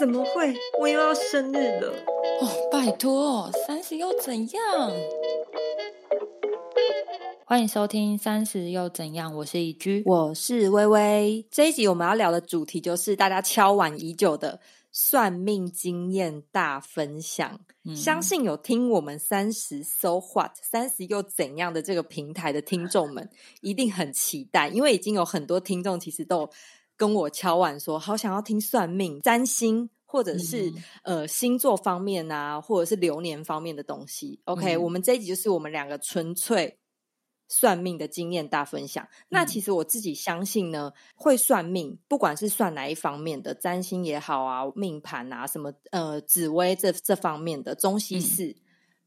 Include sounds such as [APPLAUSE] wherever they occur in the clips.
怎么会？我又要生日了！哦，拜托，三十又怎样？欢迎收听《三十又怎样》，我是一居，我是微微。这一集我们要聊的主题就是大家敲碗已久的算命经验大分享。相信有听我们三十 So What 三十又怎样的这个平台的听众们，一定很期待，因为已经有很多听众其实都。跟我敲碗说，好想要听算命、占星，或者是呃星座方面啊，或者是流年方面的东西。OK，我们这一集就是我们两个纯粹算命的经验大分享。那其实我自己相信呢，会算命，不管是算哪一方面的占星也好啊，命盘啊，什么呃紫薇这这方面的中西式，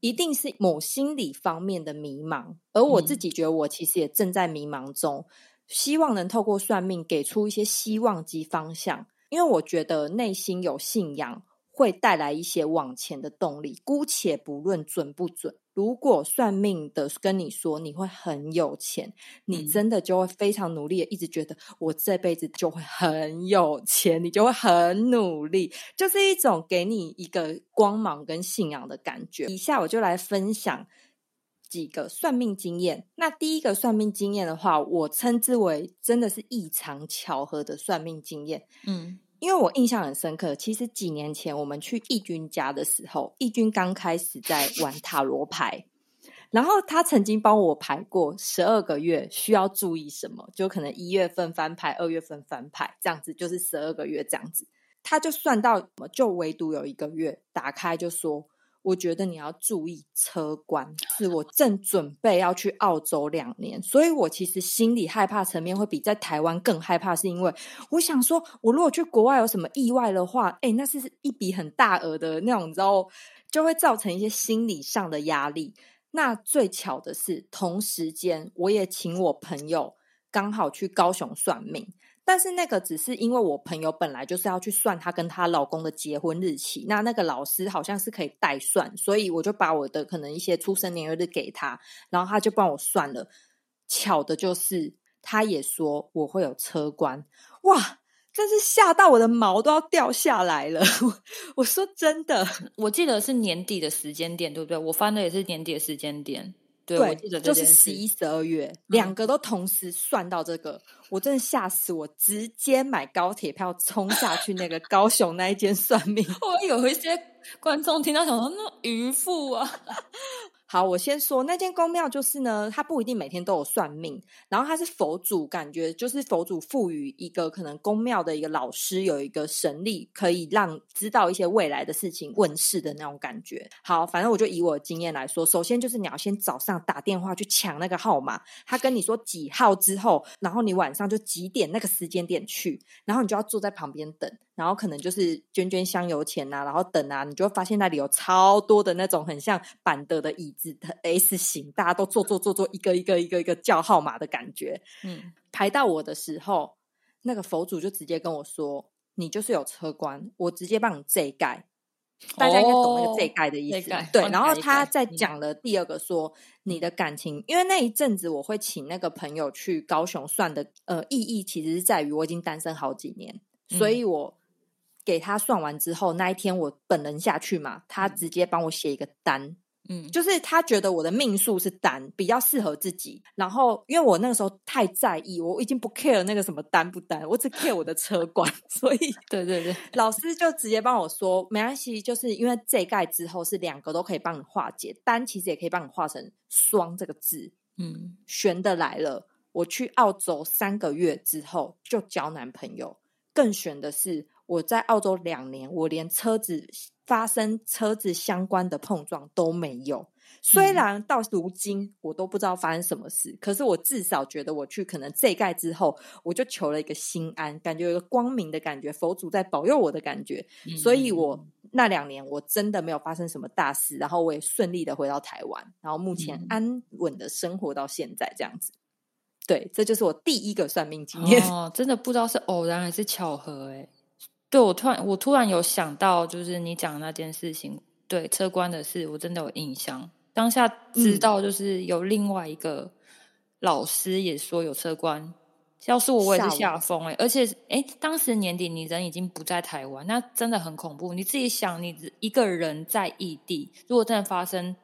一定是某心理方面的迷茫。而我自己觉得，我其实也正在迷茫中。希望能透过算命给出一些希望及方向，因为我觉得内心有信仰会带来一些往前的动力。姑且不论准不准，如果算命的跟你说你会很有钱，你真的就会非常努力，一直觉得我这辈子就会很有钱，你就会很努力，就是一种给你一个光芒跟信仰的感觉。以下我就来分享。几个算命经验，那第一个算命经验的话，我称之为真的是异常巧合的算命经验。嗯，因为我印象很深刻，其实几年前我们去义军家的时候，义军刚开始在玩塔罗牌，然后他曾经帮我排过十二个月需要注意什么，就可能一月份翻牌，二月份翻牌，这样子就是十二个月这样子，他就算到就唯独有一个月打开就说。我觉得你要注意车关，是我正准备要去澳洲两年，所以我其实心里害怕层面会比在台湾更害怕，是因为我想说，我如果去国外有什么意外的话，哎，那是一笔很大额的那种，你知道，就会造成一些心理上的压力。那最巧的是，同时间我也请我朋友刚好去高雄算命。但是那个只是因为我朋友本来就是要去算她跟她老公的结婚日期，那那个老师好像是可以代算，所以我就把我的可能一些出生年月日给他，然后他就帮我算了。巧的就是，他也说我会有车关，哇！真是吓到我的毛都要掉下来了。[LAUGHS] 我说真的，我记得是年底的时间点，对不对？我翻的也是年底的时间点。对，就是十一、十二月，两个都同时算到这个，我真的吓死我，直接买高铁票冲下去那个高雄那一间算命。[LAUGHS] 我有一些观众听到想说，那渔夫啊。好，我先说那间宫庙，就是呢，它不一定每天都有算命，然后它是佛祖，感觉就是佛祖赋予一个可能宫庙的一个老师有一个神力，可以让知道一些未来的事情问世的那种感觉。好，反正我就以我的经验来说，首先就是你要先早上打电话去抢那个号码，他跟你说几号之后，然后你晚上就几点那个时间点去，然后你就要坐在旁边等。然后可能就是捐捐香油钱呐，然后等啊，你就会发现那里有超多的那种很像板德的椅子的 S 型，大家都坐坐坐坐，一个一个一个一个叫号码的感觉。嗯，排到我的时候，那个佛祖就直接跟我说：“你就是有车关，我直接帮你这盖。”大家应该懂那个这盖的意思。对，然后他在讲了第二个说：“你的感情，因为那一阵子我会请那个朋友去高雄算的，呃，意义其实是在于我已经单身好几年，所以我。”给他算完之后，那一天我本人下去嘛，他直接帮我写一个单，嗯，就是他觉得我的命数是单，比较适合自己。然后因为我那个时候太在意，我已经不 care 那个什么单不单，我只 care 我的车管，[LAUGHS] 所以 [LAUGHS] 对对对，老师就直接帮我说没关系，就是因为这盖之后是两个都可以帮你化解，单其实也可以帮你化成双这个字，嗯，悬的来了。我去澳洲三个月之后就交男朋友，更悬的是。我在澳洲两年，我连车子发生车子相关的碰撞都没有。虽然到如今我都不知道发生什么事，可是我至少觉得我去可能这盖之后，我就求了一个心安，感觉有一个光明的感觉，佛祖在保佑我的感觉。所以我那两年我真的没有发生什么大事，然后我也顺利的回到台湾，然后目前安稳的生活到现在这样子。对，这就是我第一个算命经验。哦，真的不知道是偶然还是巧合哎。对，我突然我突然有想到，就是你讲那件事情，对车关的事，我真的有印象。当下知道，就是有另外一个老师也说有车关，要是我，我也是吓疯哎！而且，哎，当时年底你人已经不在台湾，那真的很恐怖。你自己想，你一个人在异地，如果真的发生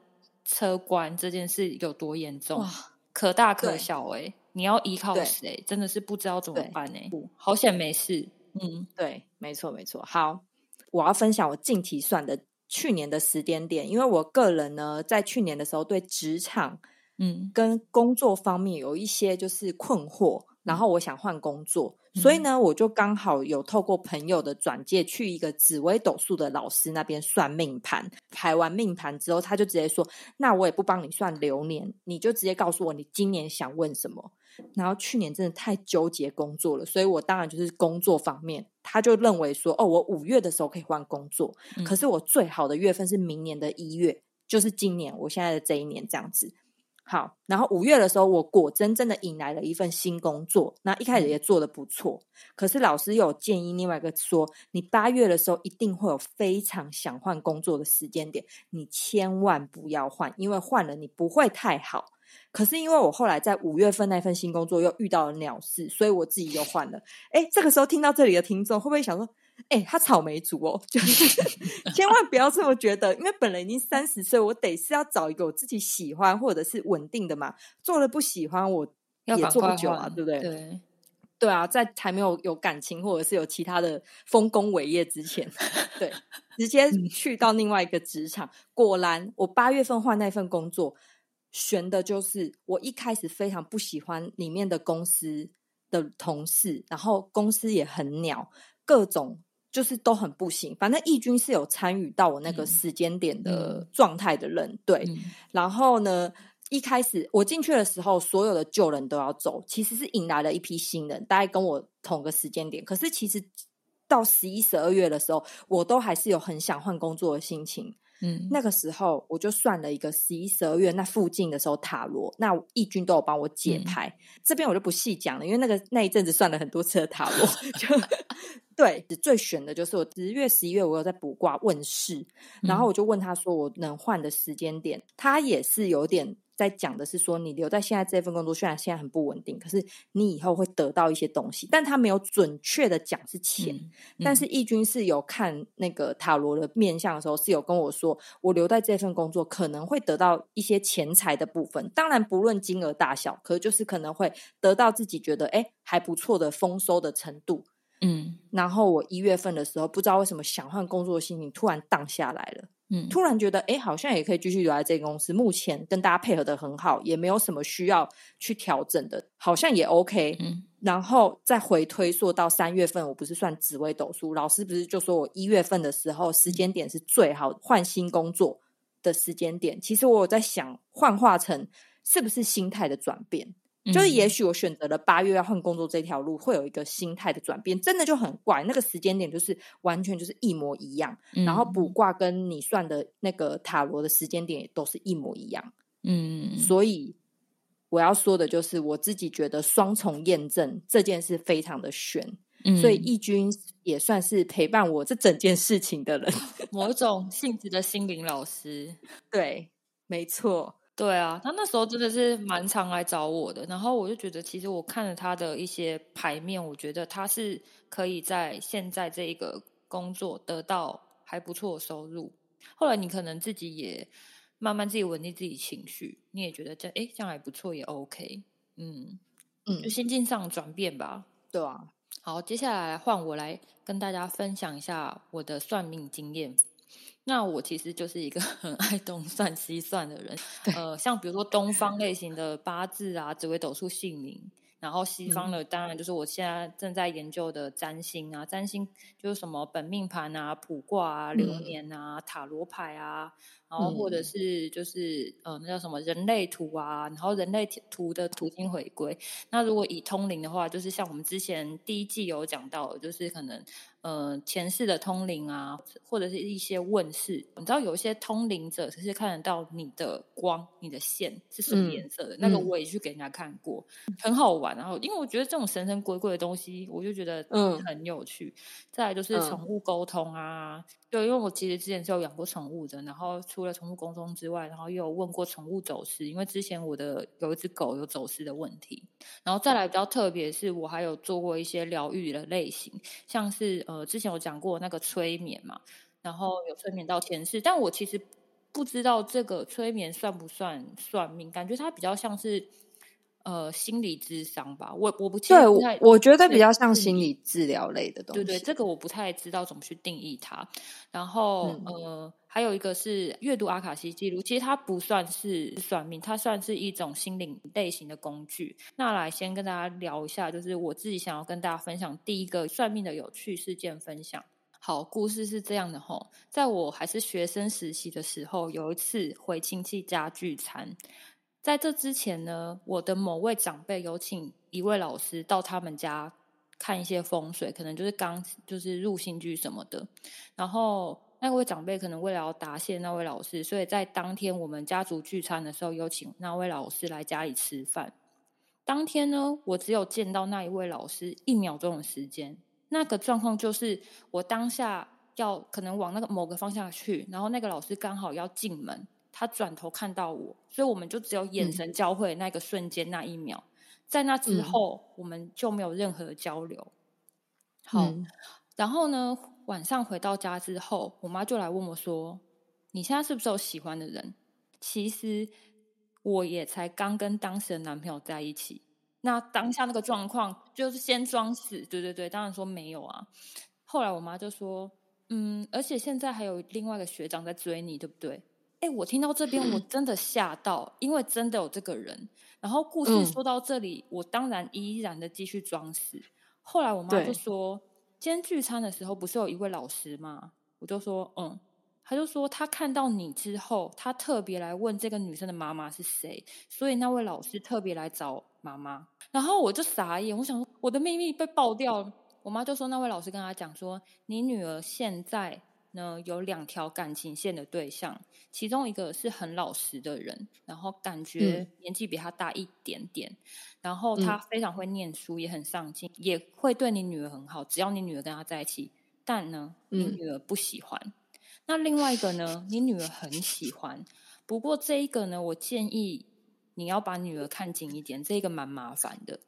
车关这件事，有多严重？可大可小哎！你要依靠谁？真的是不知道怎么办哎！好险没事。嗯，对，没错没错。好，我要分享我近期算的去年的时间点，因为我个人呢，在去年的时候对职场，嗯，跟工作方面有一些就是困惑。然后我想换工作，所以呢，我就刚好有透过朋友的转介去一个紫微斗数的老师那边算命盘。排完命盘之后，他就直接说：“那我也不帮你算流年，你就直接告诉我你今年想问什么。”然后去年真的太纠结工作了，所以我当然就是工作方面，他就认为说：“哦，我五月的时候可以换工作，可是我最好的月份是明年的一月，就是今年我现在的这一年这样子。”好，然后五月的时候，我果真真的引来了一份新工作。那一开始也做的不错，可是老师有建议另外一个说，你八月的时候一定会有非常想换工作的时间点，你千万不要换，因为换了你不会太好。可是因为我后来在五月份那份新工作又遇到了鸟事，所以我自己又换了。哎，这个时候听到这里的听众会不会想说？哎，他草莓族哦，[LAUGHS] 就是千万不要这么觉得，因为本人已经三十岁，我得是要找一个我自己喜欢或者是稳定的嘛。做了不喜欢，我也做不久啊，对不对？对，对啊，在还没有有感情或者是有其他的丰功伟业之前，对，[LAUGHS] 直接去到另外一个职场。果然，我八月份换那份工作，悬的就是我一开始非常不喜欢里面的公司的同事，然后公司也很鸟，各种。就是都很不行，反正义军是有参与到我那个时间点的状态的人，对。然后呢，一开始我进去的时候，所有的旧人都要走，其实是引来了一批新人，大概跟我同个时间点。可是其实到十一、十二月的时候，我都还是有很想换工作的心情。嗯，那个时候我就算了一个十一、十二月那附近的时候塔罗，那义军都有帮我解牌。这边我就不细讲了，因为那个那一阵子算了很多次的塔罗，[LAUGHS] 就 [LAUGHS] 对。最悬的就是我十月、十一月我有在卜卦问世，然后我就问他说我能换的时间点，他也是有点。在讲的是说，你留在现在这份工作，虽然现在很不稳定，可是你以后会得到一些东西。但他没有准确的讲是钱，但是义军是有看那个塔罗的面相的时候，是有跟我说，我留在这份工作可能会得到一些钱财的部分。当然不论金额大小，可就是可能会得到自己觉得哎还不错的丰收的程度。嗯，然后我一月份的时候，不知道为什么想换工作的心情突然荡下来了。嗯，突然觉得哎，好像也可以继续留在这个公司。目前跟大家配合的很好，也没有什么需要去调整的，好像也 OK。嗯，然后再回推溯到三月份，我不是算紫微斗数，老师不是就说我一月份的时候时间点是最好换新工作的时间点。其实我有在想，幻化成是不是心态的转变。就是，也许我选择了八月要换工作这条路，会有一个心态的转变，真的就很怪。那个时间点就是完全就是一模一样，然后卜卦跟你算的那个塔罗的时间点也都是一模一样。嗯，所以我要说的就是，我自己觉得双重验证这件事非常的悬。所以义军也算是陪伴我这整件事情的人，某种性质的心灵老师。[LAUGHS] 对，没错。对啊，他那时候真的是蛮常来找我的，然后我就觉得，其实我看了他的一些牌面，我觉得他是可以在现在这一个工作得到还不错的收入。后来你可能自己也慢慢自己稳定自己情绪，你也觉得这哎这样还不错，也 OK。嗯嗯，就心境上转变吧。对啊，好，接下来换我来跟大家分享一下我的算命经验。那我其实就是一个 [LAUGHS] 很爱东算西算的人，[LAUGHS] 呃，像比如说东方类型的八字啊、紫微斗数、姓名，然后西方的当然就是我现在正在研究的占星啊，占星就是什么本命盘啊、卜卦啊、流年啊、塔罗牌啊。然后或者是就是呃那叫什么人类图啊，然后人类图的图形回归。那如果以通灵的话，就是像我们之前第一季有讲到，就是可能呃前世的通灵啊，或者是一些问世。你知道有一些通灵者是看得到你的光、你的线是什么颜色的，那个我也去给人家看过，很好玩。玩，然后因为我觉得这种神神鬼鬼的东西，我就觉得嗯很有趣。再来就是宠物沟通啊，对，因为我其实之前是有养过宠物的，然后除了宠物沟通之外，然后又有问过宠物走失，因为之前我的有一只狗有走失的问题。然后再来比较特别是，我还有做过一些疗愈的类型，像是呃之前有讲过那个催眠嘛，然后有催眠到前世，但我其实。不知道这个催眠算不算算命？感觉它比较像是呃心理智商吧。我我不对，我觉得比较像心理治疗类的东西。对对，这个我不太知道怎么去定义它。然后呃，还有一个是阅读阿卡西记录，其实它不算是算命，它算是一种心灵类型的工具。那来先跟大家聊一下，就是我自己想要跟大家分享第一个算命的有趣事件分享。好，故事是这样的吼，在我还是学生时期的时候，有一次回亲戚家聚餐，在这之前呢，我的某位长辈有请一位老师到他们家看一些风水，可能就是刚就是入新居什么的。然后那位长辈可能为了要答谢那位老师，所以在当天我们家族聚餐的时候，有请那位老师来家里吃饭。当天呢，我只有见到那一位老师一秒钟的时间。那个状况就是，我当下要可能往那个某个方向去，然后那个老师刚好要进门，他转头看到我，所以我们就只有眼神交汇那个瞬间那一秒，在那之后我们就没有任何交流。好，然后呢，晚上回到家之后，我妈就来问我说：“你现在是不是有喜欢的人？”其实我也才刚跟当时的男朋友在一起。那当下那个状况就是先装死，对对对，当然说没有啊。后来我妈就说，嗯，而且现在还有另外一个学长在追你，对不对？哎，我听到这边我真的吓到，因为真的有这个人。然后故事说到这里，我当然依然的继续装死。后来我妈就说，今天聚餐的时候不是有一位老师吗？我就说，嗯。他就说，他看到你之后，他特别来问这个女生的妈妈是谁，所以那位老师特别来找妈妈。然后我就傻眼，我想说我的秘密被爆掉了。我妈就说，那位老师跟他讲说，你女儿现在呢有两条感情线的对象，其中一个是很老实的人，然后感觉年纪比他大一点点，然后他非常会念书，也很上进，也会对你女儿很好，只要你女儿跟他在一起。但呢，你女儿不喜欢。那另外一个呢？你女儿很喜欢，不过这一个呢，我建议你要把女儿看紧一点，这个蛮麻烦的。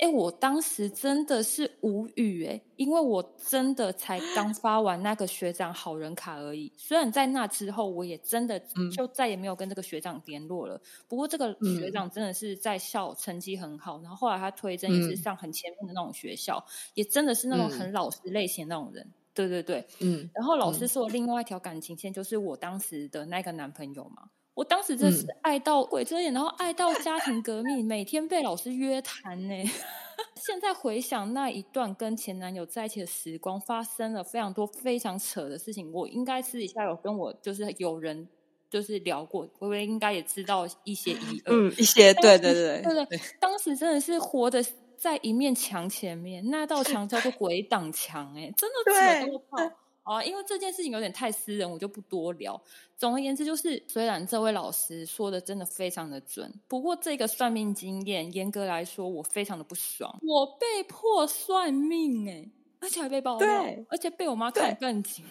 哎，我当时真的是无语哎，因为我真的才刚发完那个学长好人卡而已。虽然在那之后，我也真的就再也没有跟这个学长联络了。不过这个学长真的是在校成绩很好，然后后来他推甄也是上很前面的那种学校，也真的是那种很老实类型那种人。对对对，嗯，然后老师说另外一条感情线就是我当时的那个男朋友嘛，我当时真是爱到鬼遮眼，然后爱到家庭革命，每天被老师约谈呢。[LAUGHS] 现在回想那一段跟前男友在一起的时光，发生了非常多非常扯的事情。我应该私底下有跟我就是有人就是聊过，微微应该也知道一些一二，嗯，一些对对对对对，当时真的是活的。在一面墙前面，那道墙叫做鬼挡墙，哎，真的扯多炮啊！因为这件事情有点太私人，我就不多聊。总而言之，就是虽然这位老师说的真的非常的准，不过这个算命经验，严格来说，我非常的不爽。我被迫算命，哎，而且还被爆料，而且被我妈看更紧。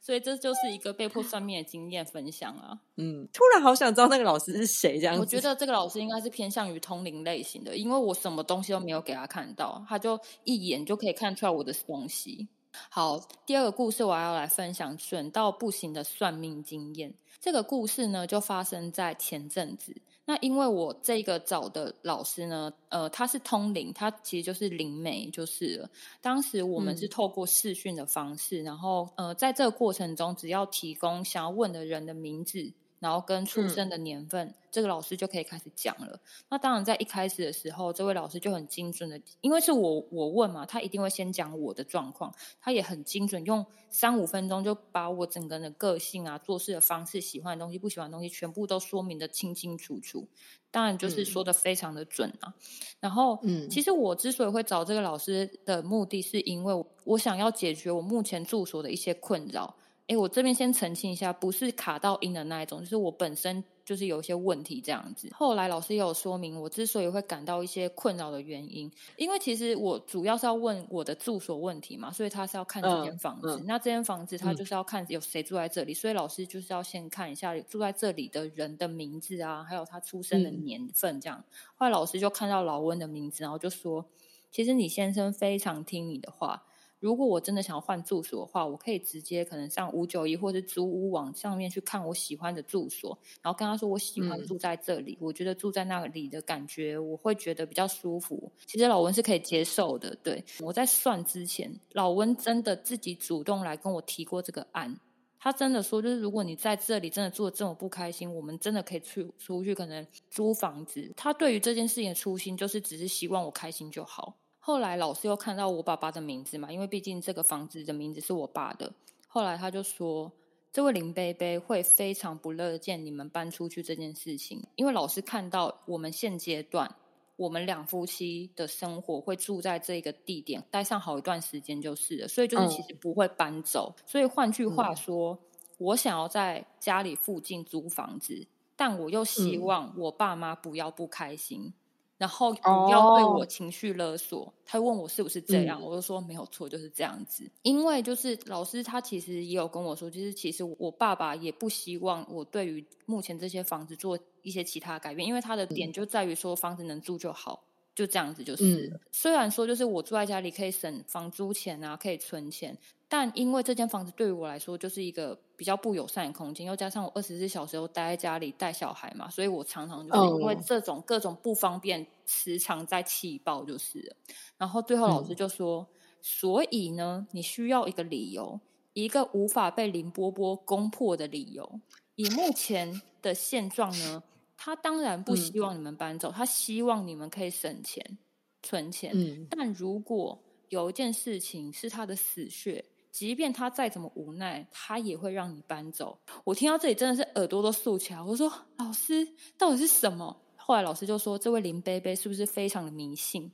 所以这就是一个被迫算命的经验分享啊。嗯，突然好想知道那个老师是谁这样。我觉得这个老师应该是偏向于通灵类型的，因为我什么东西都没有给他看到，他就一眼就可以看出来我的东西。好，第二个故事我要来分享准到不行的算命经验。这个故事呢，就发生在前阵子。那因为我这个找的老师呢，呃，他是通灵，他其实就是灵媒，就是了。当时我们是透过视讯的方式，然后呃，在这个过程中，只要提供想要问的人的名字。然后跟出生的年份，这个老师就可以开始讲了。那当然，在一开始的时候，这位老师就很精准的，因为是我我问嘛，他一定会先讲我的状况，他也很精准，用三五分钟就把我整个人的个性啊、做事的方式、喜欢的东西、不喜欢的东西，全部都说明的清清楚楚。当然，就是说的非常的准啊。然后，嗯，其实我之所以会找这个老师的目的是因为我想要解决我目前住所的一些困扰。哎，我这边先澄清一下，不是卡到音的那一种，就是我本身就是有一些问题这样子。后来老师也有说明，我之所以会感到一些困扰的原因，因为其实我主要是要问我的住所问题嘛，所以他是要看这间房子。那这间房子他就是要看有谁住在这里，所以老师就是要先看一下住在这里的人的名字啊，还有他出生的年份这样。后来老师就看到老温的名字，然后就说：“其实你先生非常听你的话。”如果我真的想要换住所的话，我可以直接可能上五九一或者租屋网上面去看我喜欢的住所，然后跟他说我喜欢住在这里，我觉得住在那里的感觉我会觉得比较舒服。其实老温是可以接受的。对我在算之前，老温真的自己主动来跟我提过这个案，他真的说就是如果你在这里真的住的这么不开心，我们真的可以出出去可能租房子。他对于这件事情的初心就是只是希望我开心就好。后来老师又看到我爸爸的名字嘛，因为毕竟这个房子的名字是我爸的。后来他就说，这位林贝贝会非常不乐见你们搬出去这件事情，因为老师看到我们现阶段我们两夫妻的生活会住在这个地点待上好一段时间就是了，所以就是其实不会搬走。所以换句话说，我想要在家里附近租房子，但我又希望我爸妈不要不开心。然后不要对我情绪勒索。他问我是不是这样，我就说没有错，就是这样子。因为就是老师他其实也有跟我说，就是其实我爸爸也不希望我对于目前这些房子做一些其他改变，因为他的点就在于说房子能住就好，就这样子就是。虽然说就是我住在家里可以省房租钱啊，可以存钱。但因为这间房子对于我来说就是一个比较不友善的空间，又加上我二十四小时都待在家里带小孩嘛，所以我常常就是因为这种各种不方便，时常在气爆就是。然后最后老师就说：“所以呢，你需要一个理由，一个无法被林波波攻破的理由。以目前的现状呢，他当然不希望你们搬走，他希望你们可以省钱、存钱。但如果有一件事情是他的死穴。”即便他再怎么无奈，他也会让你搬走。我听到这里真的是耳朵都竖起来。我说：“老师，到底是什么？”后来老师就说：“这位林贝贝是不是非常的迷信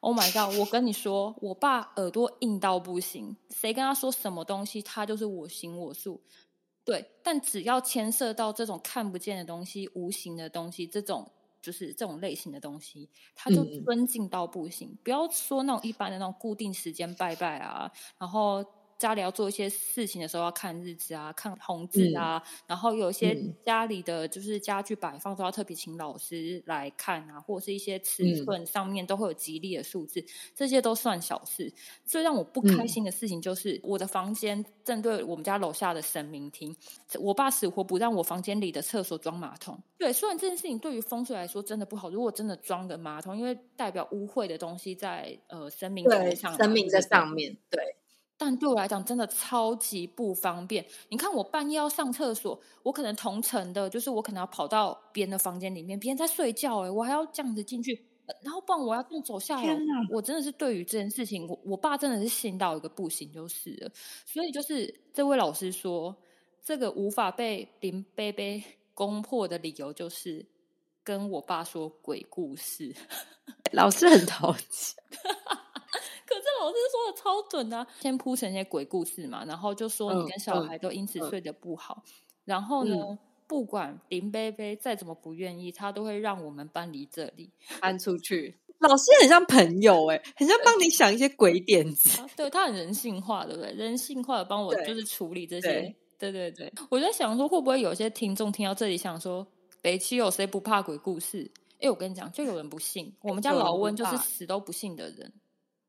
？”Oh my god！我跟你说，我爸耳朵硬到不行，谁跟他说什么东西，他就是我行我素。对，但只要牵涉到这种看不见的东西、无形的东西，这种就是这种类型的东西，他就尊敬到不行。不要说那种一般的那种固定时间拜拜啊，然后。家里要做一些事情的时候，要看日子啊，看红字啊，然后有一些家里的就是家具摆放都要特别请老师来看啊，或者是一些尺寸上面都会有吉利的数字，这些都算小事。最让我不开心的事情就是我的房间正对我们家楼下的神明厅，我爸死活不让我房间里的厕所装马桶。对，虽然这件事情对于风水来说真的不好，如果真的装的马桶，因为代表污秽的东西在呃神明上，神明在上面对。但对我来讲，真的超级不方便。你看，我半夜要上厕所，我可能同层的，就是我可能要跑到别人的房间里面，别人在睡觉，哎，我还要这样子进去，然后不然我要更走下来。我真的是对于这件事情，我我爸真的是信到一个不行，就是了。所以就是这位老师说，这个无法被林贝贝攻破的理由，就是跟我爸说鬼故事。[LAUGHS] 老师很淘气。[LAUGHS] 可是老师说的超准的，先铺成一些鬼故事嘛，然后就说你跟小孩都因此睡得不好，然后呢，不管林贝贝再怎么不愿意，他都会让我们搬离这里，搬出去。[LAUGHS] 老师很像朋友哎，很像帮你想一些鬼点子，[LAUGHS] 对他很人性化，对不对？人性化的帮我就是处理这些，对。对对。我在想说，会不会有些听众听到这里想说，北七有谁不怕鬼故事？哎，我跟你讲，就有人不信，我们家老温就是死都不信的人。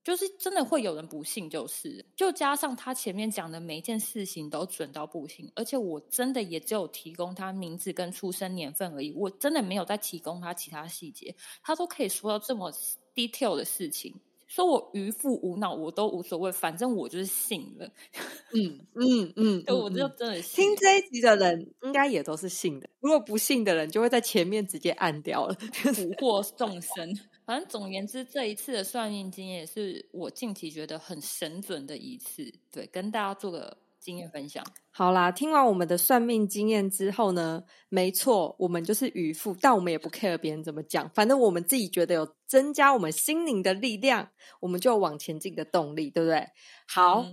就是真的会有人不信，就是就加上他前面讲的每一件事情都准到不行，而且我真的也只有提供他名字跟出生年份而已，我真的没有再提供他其他细节，他都可以说到这么 detail 的事情，说我愚父无脑我都无所谓，反正我就是信了。嗯嗯嗯，对，我就真的听这一集的人应该也都是信的，如果不信的人就会在前面直接按掉了，[LAUGHS] 蛊惑众生。反正总言之，这一次的算命经验是我近期觉得很神准的一次，对，跟大家做个经验分享。好啦，听完我们的算命经验之后呢，没错，我们就是渔夫，但我们也不 care 别人怎么讲，反正我们自己觉得有增加我们心灵的力量，我们就往前进的动力，对不对？好，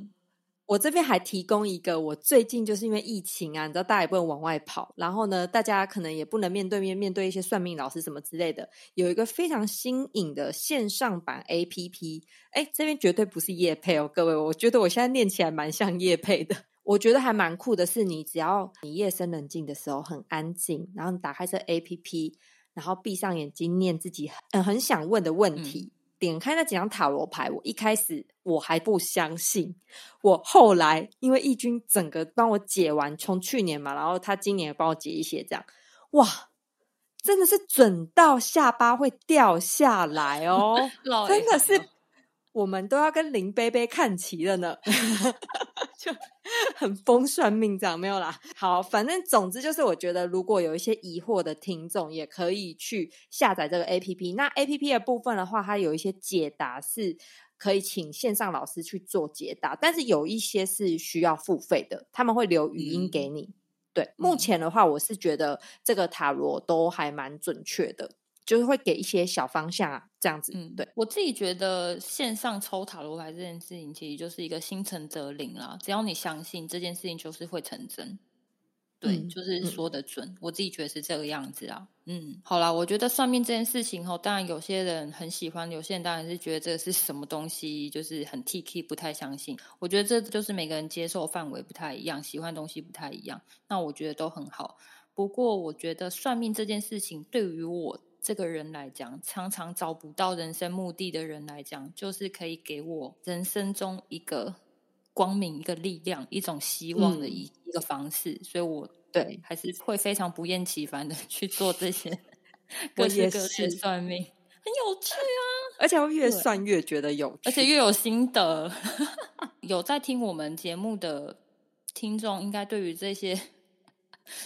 我这边还提供一个，我最近就是因为疫情啊，你知道大家也不能往外跑，然后呢，大家可能也不能面对面面对一些算命老师什么之类的，有一个非常新颖的线上版 A P P，哎，这边绝对不是叶配哦，各位，我觉得我现在念起来蛮像叶配的，[LAUGHS] 我觉得还蛮酷的，是你只要你夜深人静的时候很安静，然后你打开这 A P P，然后闭上眼睛念自己很很想问的问题。点开那几张塔罗牌，我一开始我还不相信，我后来因为义军整个帮我解完，从去年嘛，然后他今年也帮我解一些，这样哇，真的是准到下巴会掉下来哦，[LAUGHS] 真的是。我们都要跟林贝贝看齐了呢，[LAUGHS] 就很疯算命这样没有啦。好，反正总之就是，我觉得如果有一些疑惑的听众，也可以去下载这个 A P P。那 A P P 的部分的话，它有一些解答是可以请线上老师去做解答，但是有一些是需要付费的，他们会留语音给你。对，目前的话，我是觉得这个塔罗都还蛮准确的。就是会给一些小方向啊，这样子。嗯，对我自己觉得线上抽塔罗牌这件事情，其实就是一个心诚则灵啦。只要你相信这件事情，就是会成真。对，就是说的准。我自己觉得是这个样子啊。嗯，好啦，我觉得算命这件事情哦，当然有些人很喜欢，有些人当然是觉得这是什么东西，就是很 T K，不太相信。我觉得这就是每个人接受范围不太一样，喜欢东西不太一样。那我觉得都很好。不过我觉得算命这件事情对于我。这个人来讲，常常找不到人生目的的人来讲，就是可以给我人生中一个光明、一个力量、一种希望的一一个方式。所以，我对还是会非常不厌其烦的 [LAUGHS] 去做这些 [LAUGHS] 各式各式算命，很有趣啊！而且我越算越觉得有趣，而且越有心得。[LAUGHS] 有在听我们节目的听众，应该对于这些。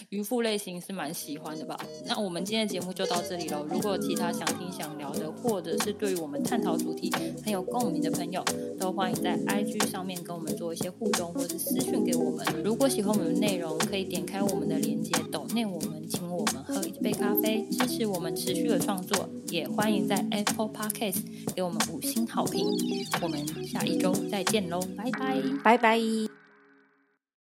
渔夫类型是蛮喜欢的吧？那我们今天的节目就到这里喽。如果有其他想听想聊的，或者是对于我们探讨主题很有共鸣的朋友，都欢迎在 IG 上面跟我们做一些互动，或者私讯给我们。如果喜欢我们的内容，可以点开我们的链接，抖内我们，请我们喝一杯咖啡，支持我们持续的创作。也欢迎在 Apple Podcast 给我们五星好评。我们下一周再见喽，拜拜，拜拜。